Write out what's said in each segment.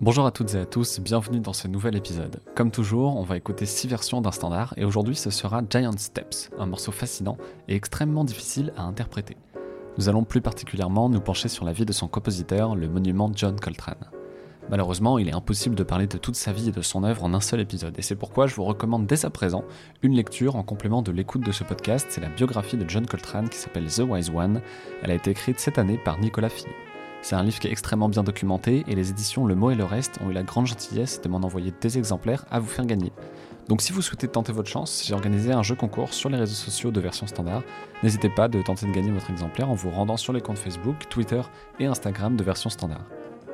Bonjour à toutes et à tous, bienvenue dans ce nouvel épisode. Comme toujours, on va écouter 6 versions d'un standard et aujourd'hui ce sera Giant Steps, un morceau fascinant et extrêmement difficile à interpréter. Nous allons plus particulièrement nous pencher sur la vie de son compositeur, le monument John Coltrane. Malheureusement, il est impossible de parler de toute sa vie et de son œuvre en un seul épisode, et c'est pourquoi je vous recommande dès à présent une lecture en complément de l'écoute de ce podcast, c'est la biographie de John Coltrane qui s'appelle The Wise One. Elle a été écrite cette année par Nicolas Fillon. C'est un livre qui est extrêmement bien documenté et les éditions Le Mot et le Reste ont eu la grande gentillesse de m'en envoyer des exemplaires à vous faire gagner. Donc si vous souhaitez tenter votre chance, j'ai organisé un jeu concours sur les réseaux sociaux de version standard. N'hésitez pas de tenter de gagner votre exemplaire en vous rendant sur les comptes Facebook, Twitter et Instagram de version standard.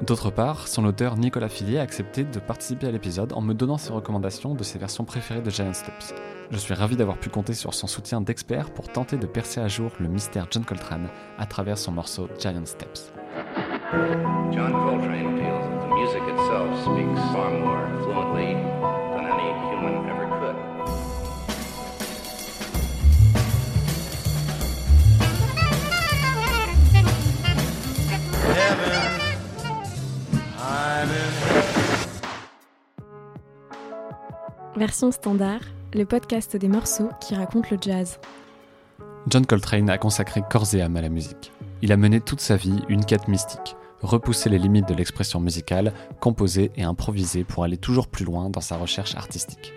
D'autre part, son auteur Nicolas Fillier a accepté de participer à l'épisode en me donnant ses recommandations de ses versions préférées de Giant Steps. Je suis ravi d'avoir pu compter sur son soutien d'expert pour tenter de percer à jour le mystère John Coltrane à travers son morceau Giant Steps. John Coltrane feels that the music itself speaks far more fluently than any human ever could. Version standard, le podcast des morceaux qui racontent le jazz. John Coltrane a consacré corps et âme à la musique. Il a mené toute sa vie une quête mystique, repousser les limites de l'expression musicale, composer et improviser pour aller toujours plus loin dans sa recherche artistique.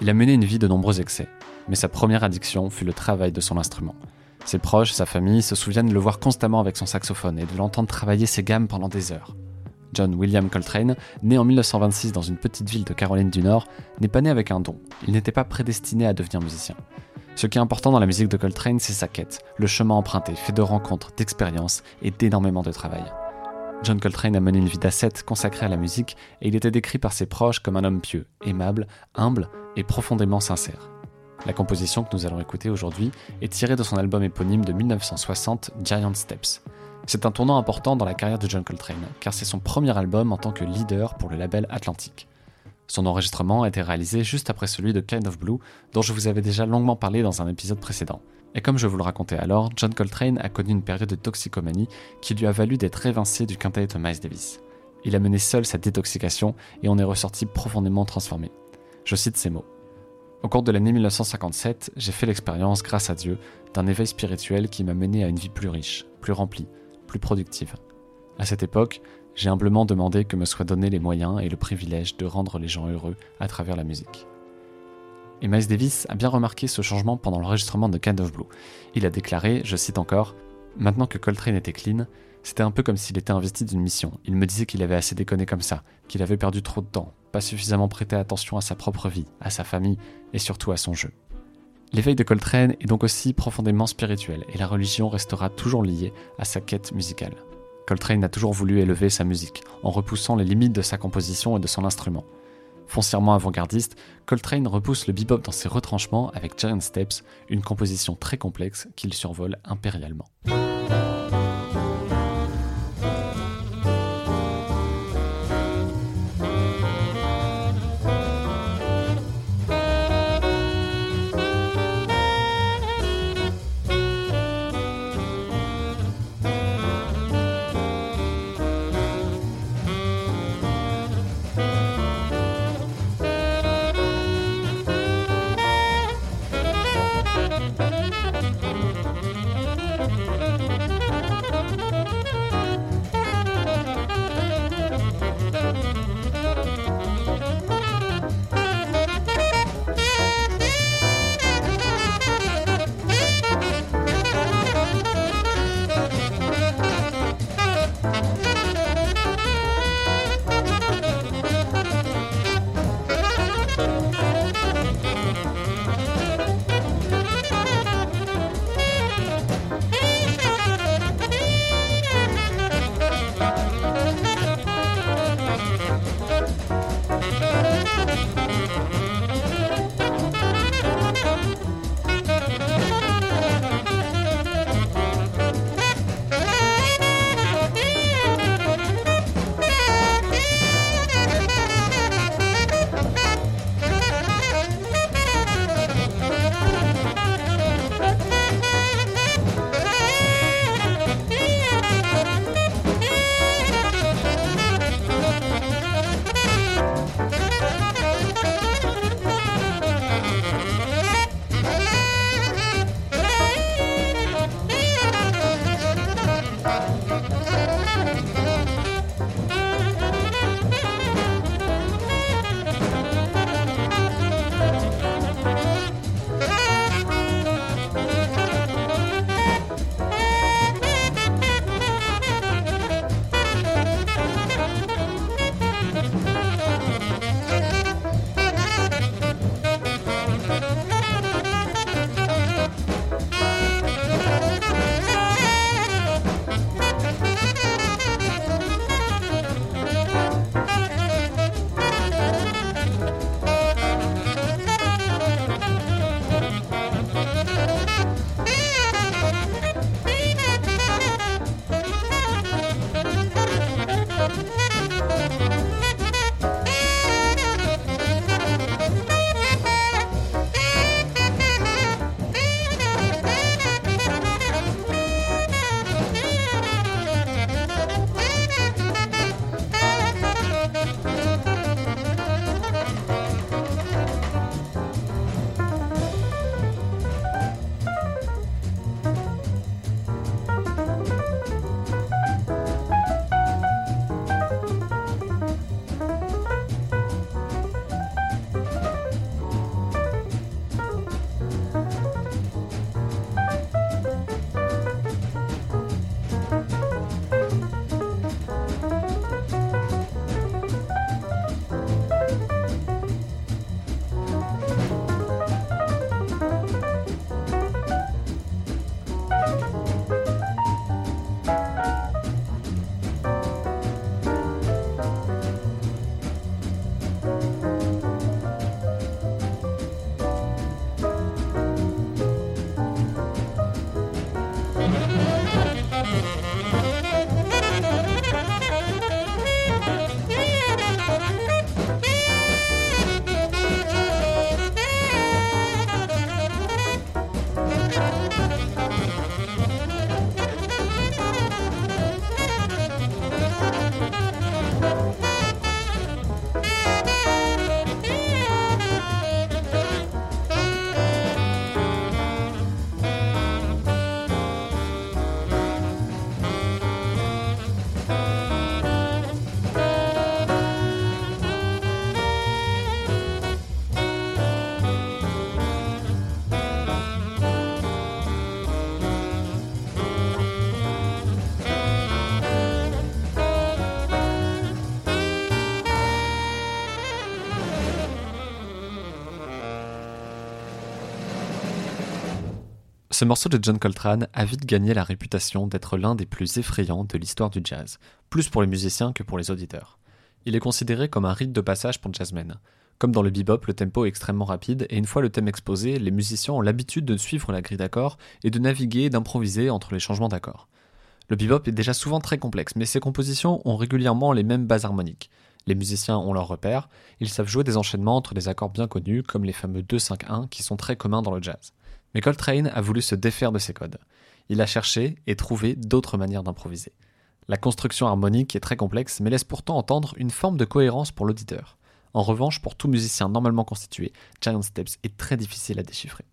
Il a mené une vie de nombreux excès, mais sa première addiction fut le travail de son instrument. Ses proches, sa famille se souviennent de le voir constamment avec son saxophone et de l'entendre travailler ses gammes pendant des heures. John William Coltrane, né en 1926 dans une petite ville de Caroline du Nord, n'est pas né avec un don. Il n'était pas prédestiné à devenir musicien. Ce qui est important dans la musique de Coltrane, c'est sa quête, le chemin emprunté, fait de rencontres, d'expériences et d'énormément de travail. John Coltrane a mené une vie d'ascète consacrée à la musique et il était décrit par ses proches comme un homme pieux, aimable, humble et profondément sincère. La composition que nous allons écouter aujourd'hui est tirée de son album éponyme de 1960, Giant Steps. C'est un tournant important dans la carrière de John Coltrane, car c'est son premier album en tant que leader pour le label Atlantic. Son enregistrement a été réalisé juste après celui de Kind of Blue, dont je vous avais déjà longuement parlé dans un épisode précédent. Et comme je vous le racontais alors, John Coltrane a connu une période de toxicomanie qui lui a valu d'être évincé du quintet de Miles Davis. Il a mené seul sa détoxication et on est ressorti profondément transformé. Je cite ces mots. Au cours de l'année 1957, j'ai fait l'expérience, grâce à Dieu, d'un éveil spirituel qui m'a mené à une vie plus riche, plus remplie, plus productive. À cette époque, j'ai humblement demandé que me soient donnés les moyens et le privilège de rendre les gens heureux à travers la musique. Et Miles Davis a bien remarqué ce changement pendant l'enregistrement de Kind of Blue. Il a déclaré, je cite encore, Maintenant que Coltrane était clean, c'était un peu comme s'il était investi d'une mission. Il me disait qu'il avait assez déconné comme ça, qu'il avait perdu trop de temps, pas suffisamment prêté attention à sa propre vie, à sa famille et surtout à son jeu. L'éveil de Coltrane est donc aussi profondément spirituel et la religion restera toujours liée à sa quête musicale. Coltrane a toujours voulu élever sa musique, en repoussant les limites de sa composition et de son instrument. Foncièrement avant-gardiste, Coltrane repousse le bebop dans ses retranchements avec Giant Steps, une composition très complexe qu'il survole impérialement. Ce morceau de John Coltrane a vite gagné la réputation d'être l'un des plus effrayants de l'histoire du jazz, plus pour les musiciens que pour les auditeurs. Il est considéré comme un rite de passage pour jazzmen. Comme dans le bebop, le tempo est extrêmement rapide et une fois le thème exposé, les musiciens ont l'habitude de suivre la grille d'accords et de naviguer et d'improviser entre les changements d'accords. Le bebop est déjà souvent très complexe, mais ses compositions ont régulièrement les mêmes bases harmoniques. Les musiciens ont leurs repères, ils savent jouer des enchaînements entre des accords bien connus comme les fameux 2-5-1 qui sont très communs dans le jazz. Mais Coltrane a voulu se défaire de ces codes. Il a cherché et trouvé d'autres manières d'improviser. La construction harmonique est très complexe mais laisse pourtant entendre une forme de cohérence pour l'auditeur. En revanche, pour tout musicien normalement constitué, Giant Steps est très difficile à déchiffrer.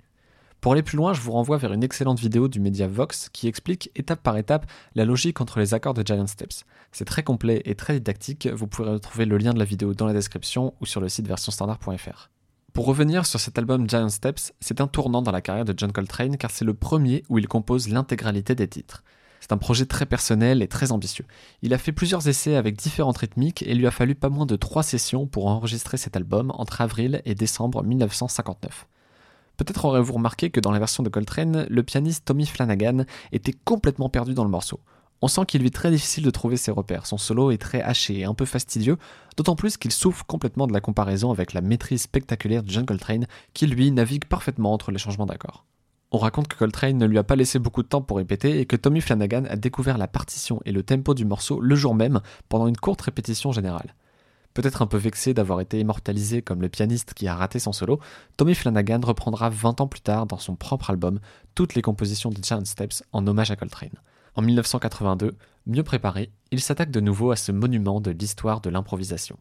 Pour aller plus loin, je vous renvoie vers une excellente vidéo du média Vox qui explique étape par étape la logique entre les accords de Giant Steps. C'est très complet et très didactique, vous pourrez retrouver le lien de la vidéo dans la description ou sur le site versionstandard.fr. Pour revenir sur cet album Giant Steps, c'est un tournant dans la carrière de John Coltrane car c'est le premier où il compose l'intégralité des titres. C'est un projet très personnel et très ambitieux. Il a fait plusieurs essais avec différentes rythmiques et il lui a fallu pas moins de trois sessions pour enregistrer cet album entre avril et décembre 1959. Peut-être aurez-vous remarqué que dans la version de Coltrane, le pianiste Tommy Flanagan était complètement perdu dans le morceau. On sent qu'il lui est très difficile de trouver ses repères, son solo est très haché et un peu fastidieux, d'autant plus qu'il souffre complètement de la comparaison avec la maîtrise spectaculaire de John Coltrane, qui lui navigue parfaitement entre les changements d'accords. On raconte que Coltrane ne lui a pas laissé beaucoup de temps pour répéter et que Tommy Flanagan a découvert la partition et le tempo du morceau le jour même pendant une courte répétition générale. Peut-être un peu vexé d'avoir été immortalisé comme le pianiste qui a raté son solo, Tommy Flanagan reprendra 20 ans plus tard dans son propre album toutes les compositions de Giant Steps en hommage à Coltrane. En 1982, mieux préparé, il s'attaque de nouveau à ce monument de l'histoire de l'improvisation.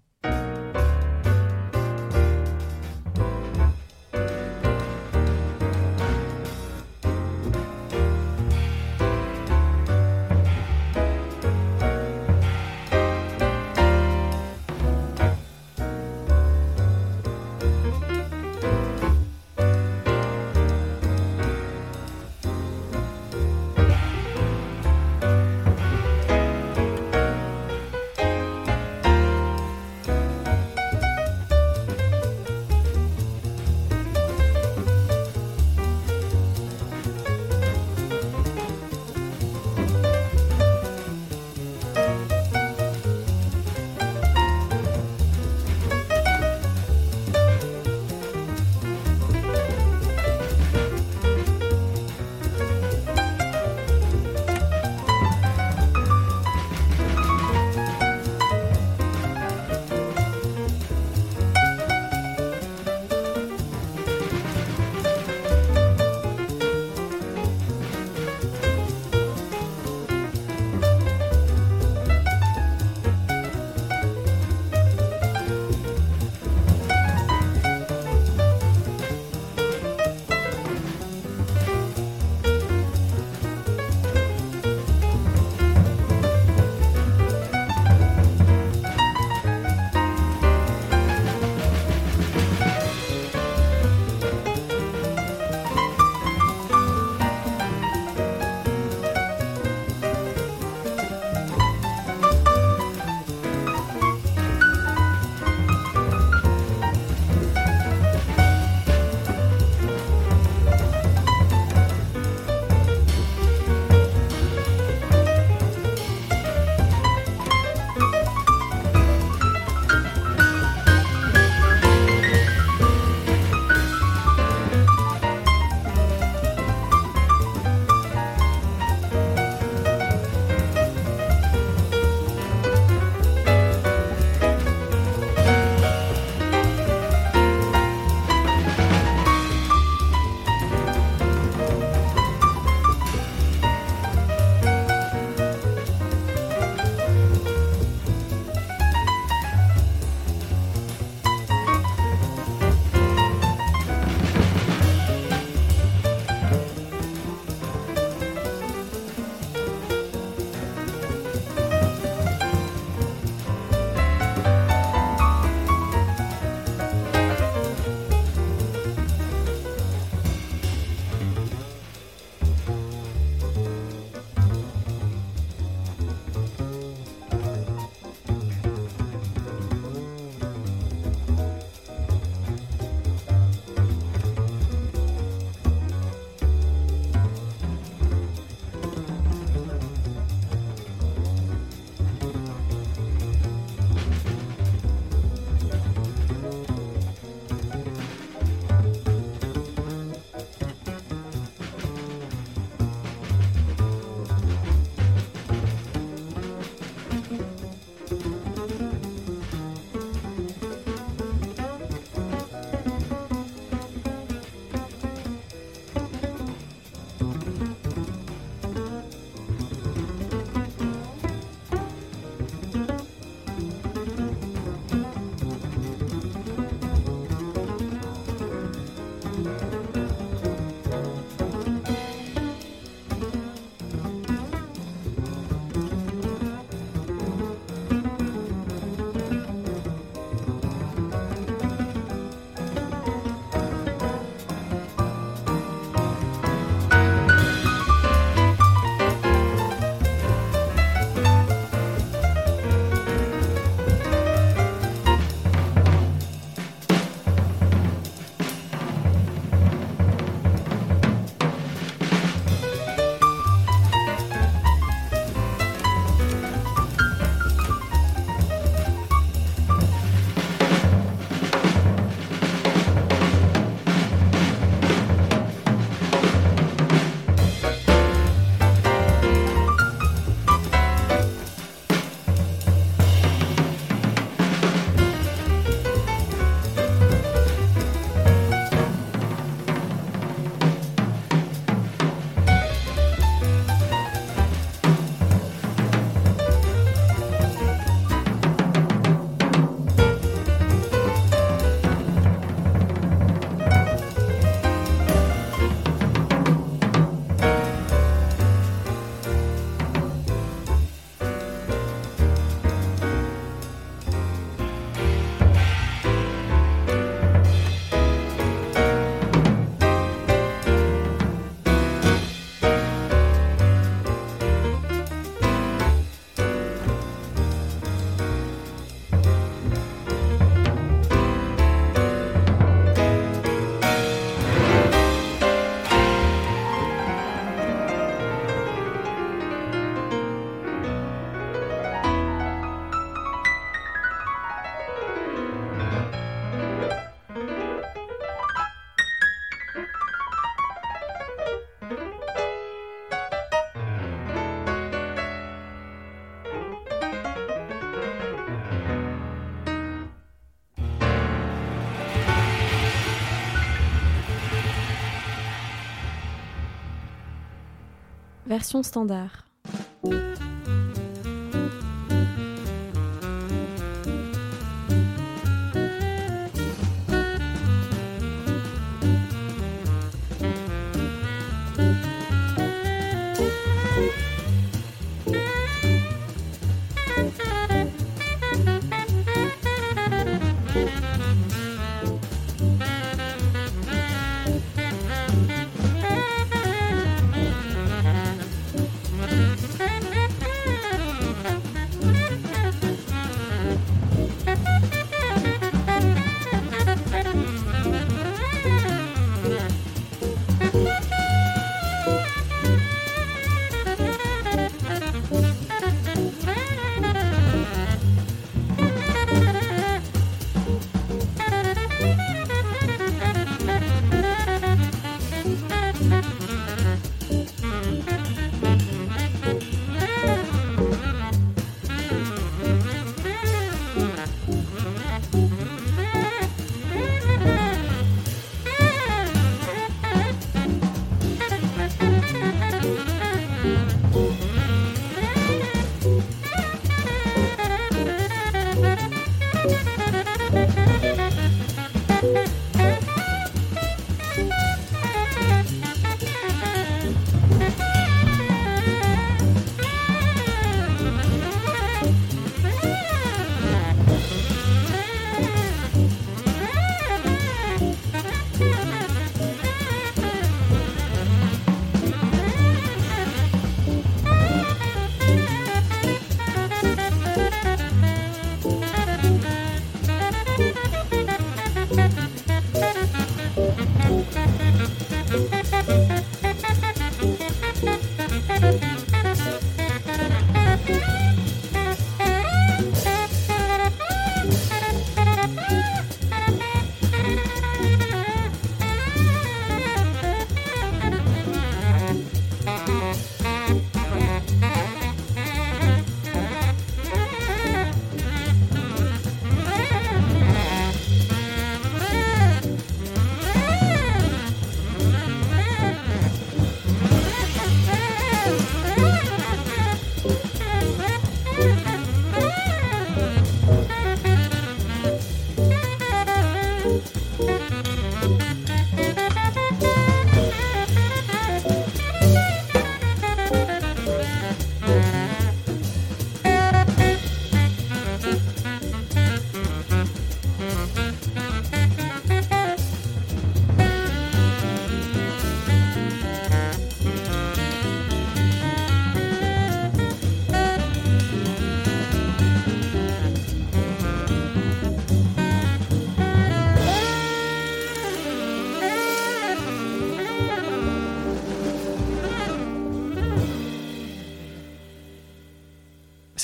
Version standard.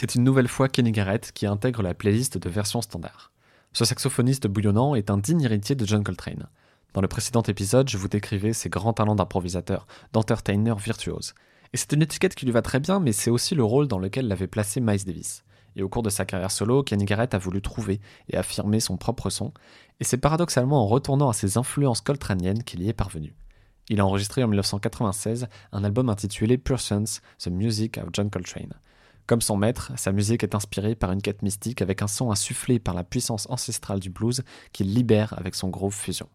C'est une nouvelle fois Kenny Garrett qui intègre la playlist de version standard. Ce saxophoniste bouillonnant est un digne héritier de John Coltrane. Dans le précédent épisode, je vous décrivais ses grands talents d'improvisateur, d'entertainer virtuose. Et c'est une étiquette qui lui va très bien, mais c'est aussi le rôle dans lequel l'avait placé Miles Davis. Et au cours de sa carrière solo, Kenny Garrett a voulu trouver et affirmer son propre son, et c'est paradoxalement en retournant à ses influences coltraniennes qu'il y est parvenu. Il a enregistré en 1996 un album intitulé Persons, The Music of John Coltrane. Comme son maître, sa musique est inspirée par une quête mystique avec un son insufflé par la puissance ancestrale du blues qu'il libère avec son groove fusion.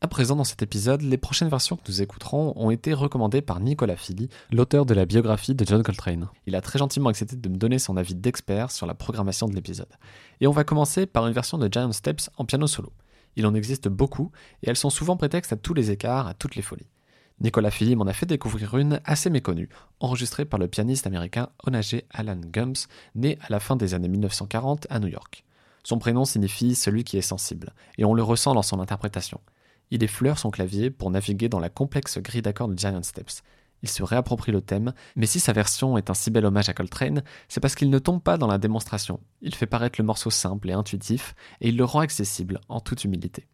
À présent, dans cet épisode, les prochaines versions que nous écouterons ont été recommandées par Nicolas Philly, l'auteur de la biographie de John Coltrane. Il a très gentiment accepté de me donner son avis d'expert sur la programmation de l'épisode. Et on va commencer par une version de Giant Steps en piano solo. Il en existe beaucoup, et elles sont souvent prétexte à tous les écarts, à toutes les folies. Nicolas Philly m'en a fait découvrir une assez méconnue, enregistrée par le pianiste américain Onage Alan Gums, né à la fin des années 1940 à New York. Son prénom signifie celui qui est sensible, et on le ressent dans son interprétation. Il effleure son clavier pour naviguer dans la complexe grille d'accords de Giant Steps. Il se réapproprie le thème, mais si sa version est un si bel hommage à Coltrane, c'est parce qu'il ne tombe pas dans la démonstration. Il fait paraître le morceau simple et intuitif, et il le rend accessible en toute humilité.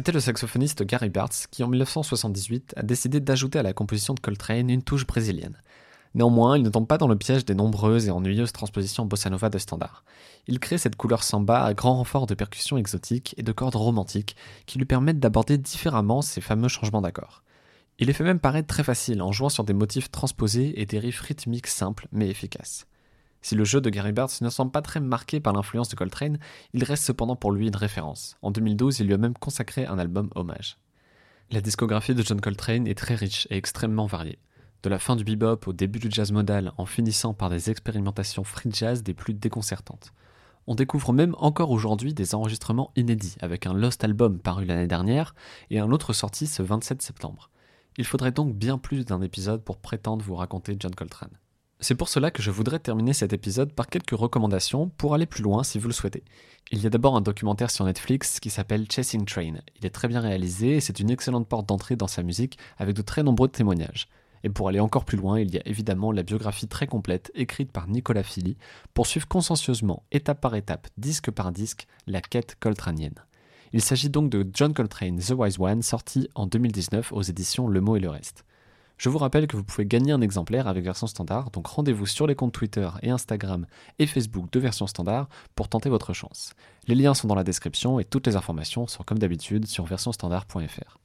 C'était le saxophoniste Gary Bartz qui, en 1978, a décidé d'ajouter à la composition de Coltrane une touche brésilienne. Néanmoins, il ne tombe pas dans le piège des nombreuses et ennuyeuses transpositions bossa nova de standard. Il crée cette couleur samba à grand renfort de percussions exotiques et de cordes romantiques qui lui permettent d'aborder différemment ces fameux changements d'accords. Il les fait même paraître très faciles en jouant sur des motifs transposés et des riffs rythmiques simples mais efficaces. Si le jeu de Gary Bartz ne semble pas très marqué par l'influence de Coltrane, il reste cependant pour lui une référence. En 2012, il lui a même consacré un album hommage. La discographie de John Coltrane est très riche et extrêmement variée. De la fin du bebop au début du jazz modal, en finissant par des expérimentations free jazz des plus déconcertantes. On découvre même encore aujourd'hui des enregistrements inédits, avec un Lost Album paru l'année dernière et un autre sorti ce 27 septembre. Il faudrait donc bien plus d'un épisode pour prétendre vous raconter John Coltrane. C'est pour cela que je voudrais terminer cet épisode par quelques recommandations pour aller plus loin si vous le souhaitez. Il y a d'abord un documentaire sur Netflix qui s'appelle Chasing Train. Il est très bien réalisé et c'est une excellente porte d'entrée dans sa musique avec de très nombreux témoignages. Et pour aller encore plus loin, il y a évidemment la biographie très complète écrite par Nicolas Philly pour suivre consciencieusement, étape par étape, disque par disque, la quête coltranienne. Il s'agit donc de John Coltrane The Wise One, sorti en 2019 aux éditions Le Mot et le Reste. Je vous rappelle que vous pouvez gagner un exemplaire avec version standard, donc rendez-vous sur les comptes Twitter et Instagram et Facebook de version standard pour tenter votre chance. Les liens sont dans la description et toutes les informations sont comme d'habitude sur versionstandard.fr.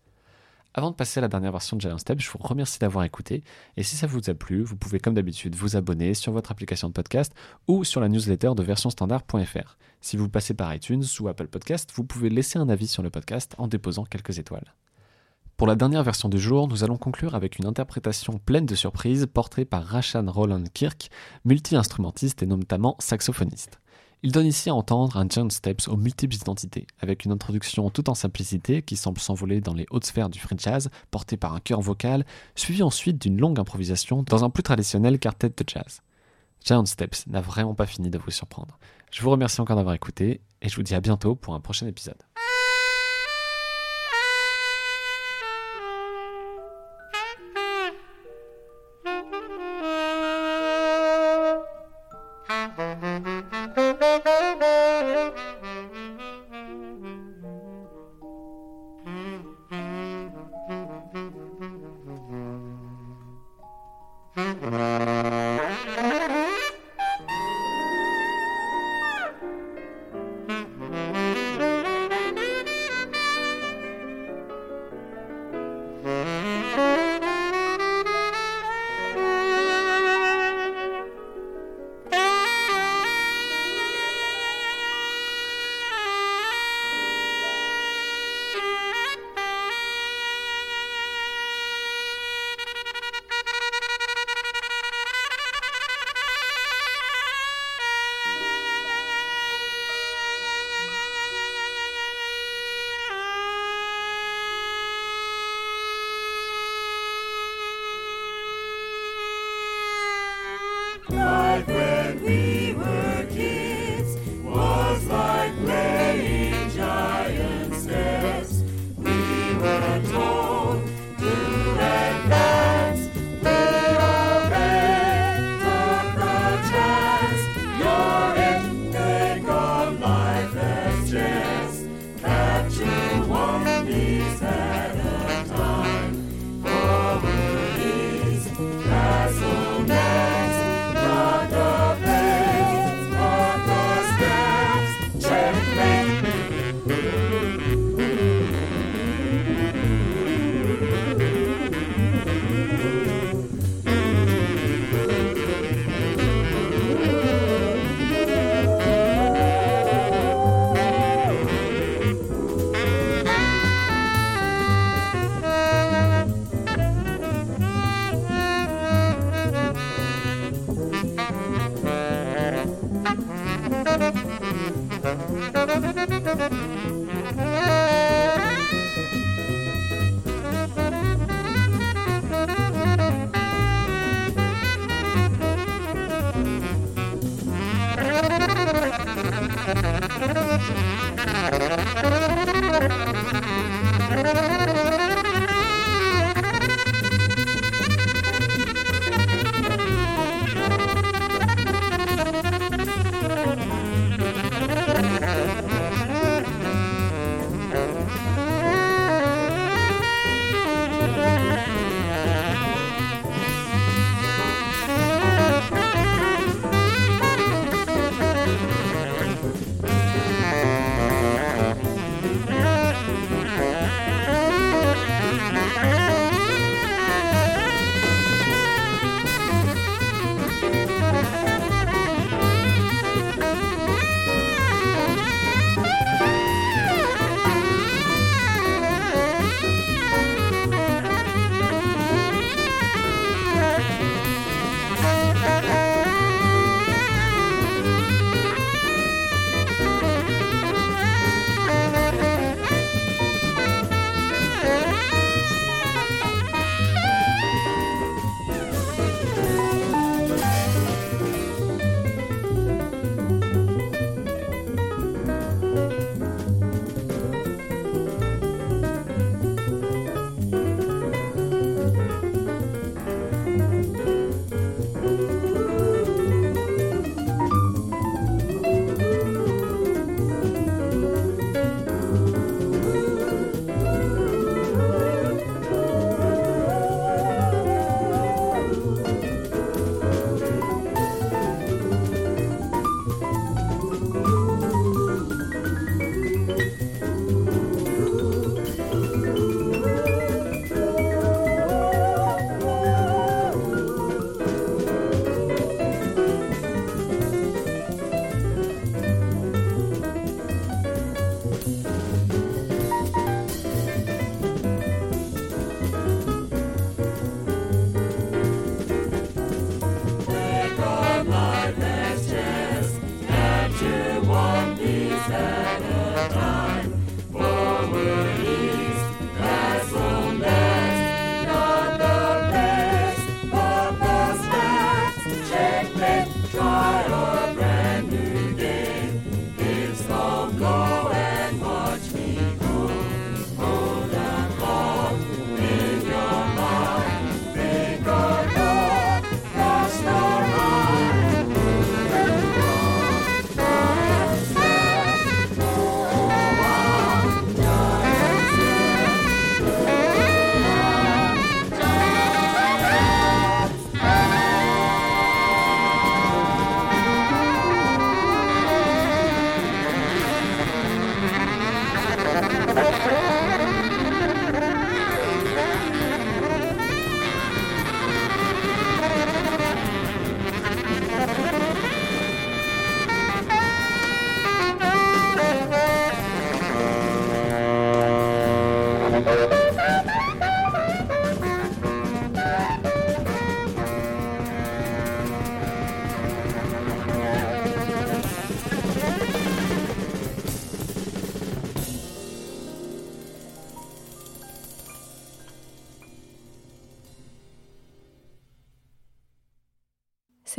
Avant de passer à la dernière version de Giant Step, je vous remercie d'avoir écouté. Et si ça vous a plu, vous pouvez comme d'habitude vous abonner sur votre application de podcast ou sur la newsletter de versionstandard.fr. Si vous passez par iTunes ou Apple Podcast, vous pouvez laisser un avis sur le podcast en déposant quelques étoiles. Pour la dernière version du jour, nous allons conclure avec une interprétation pleine de surprises portée par Rachan Roland Kirk, multi-instrumentiste et notamment saxophoniste. Il donne ici à entendre un John Steps aux multiples identités, avec une introduction tout en simplicité qui semble s'envoler dans les hautes sphères du free jazz, portée par un chœur vocal, suivi ensuite d'une longue improvisation dans un plus traditionnel quartet de jazz. Giant Steps n'a vraiment pas fini de vous surprendre. Je vous remercie encore d'avoir écouté et je vous dis à bientôt pour un prochain épisode.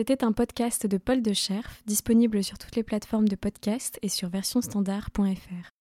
C'était un podcast de Paul de Scherf, disponible sur toutes les plateformes de podcast et sur versionstandard.fr.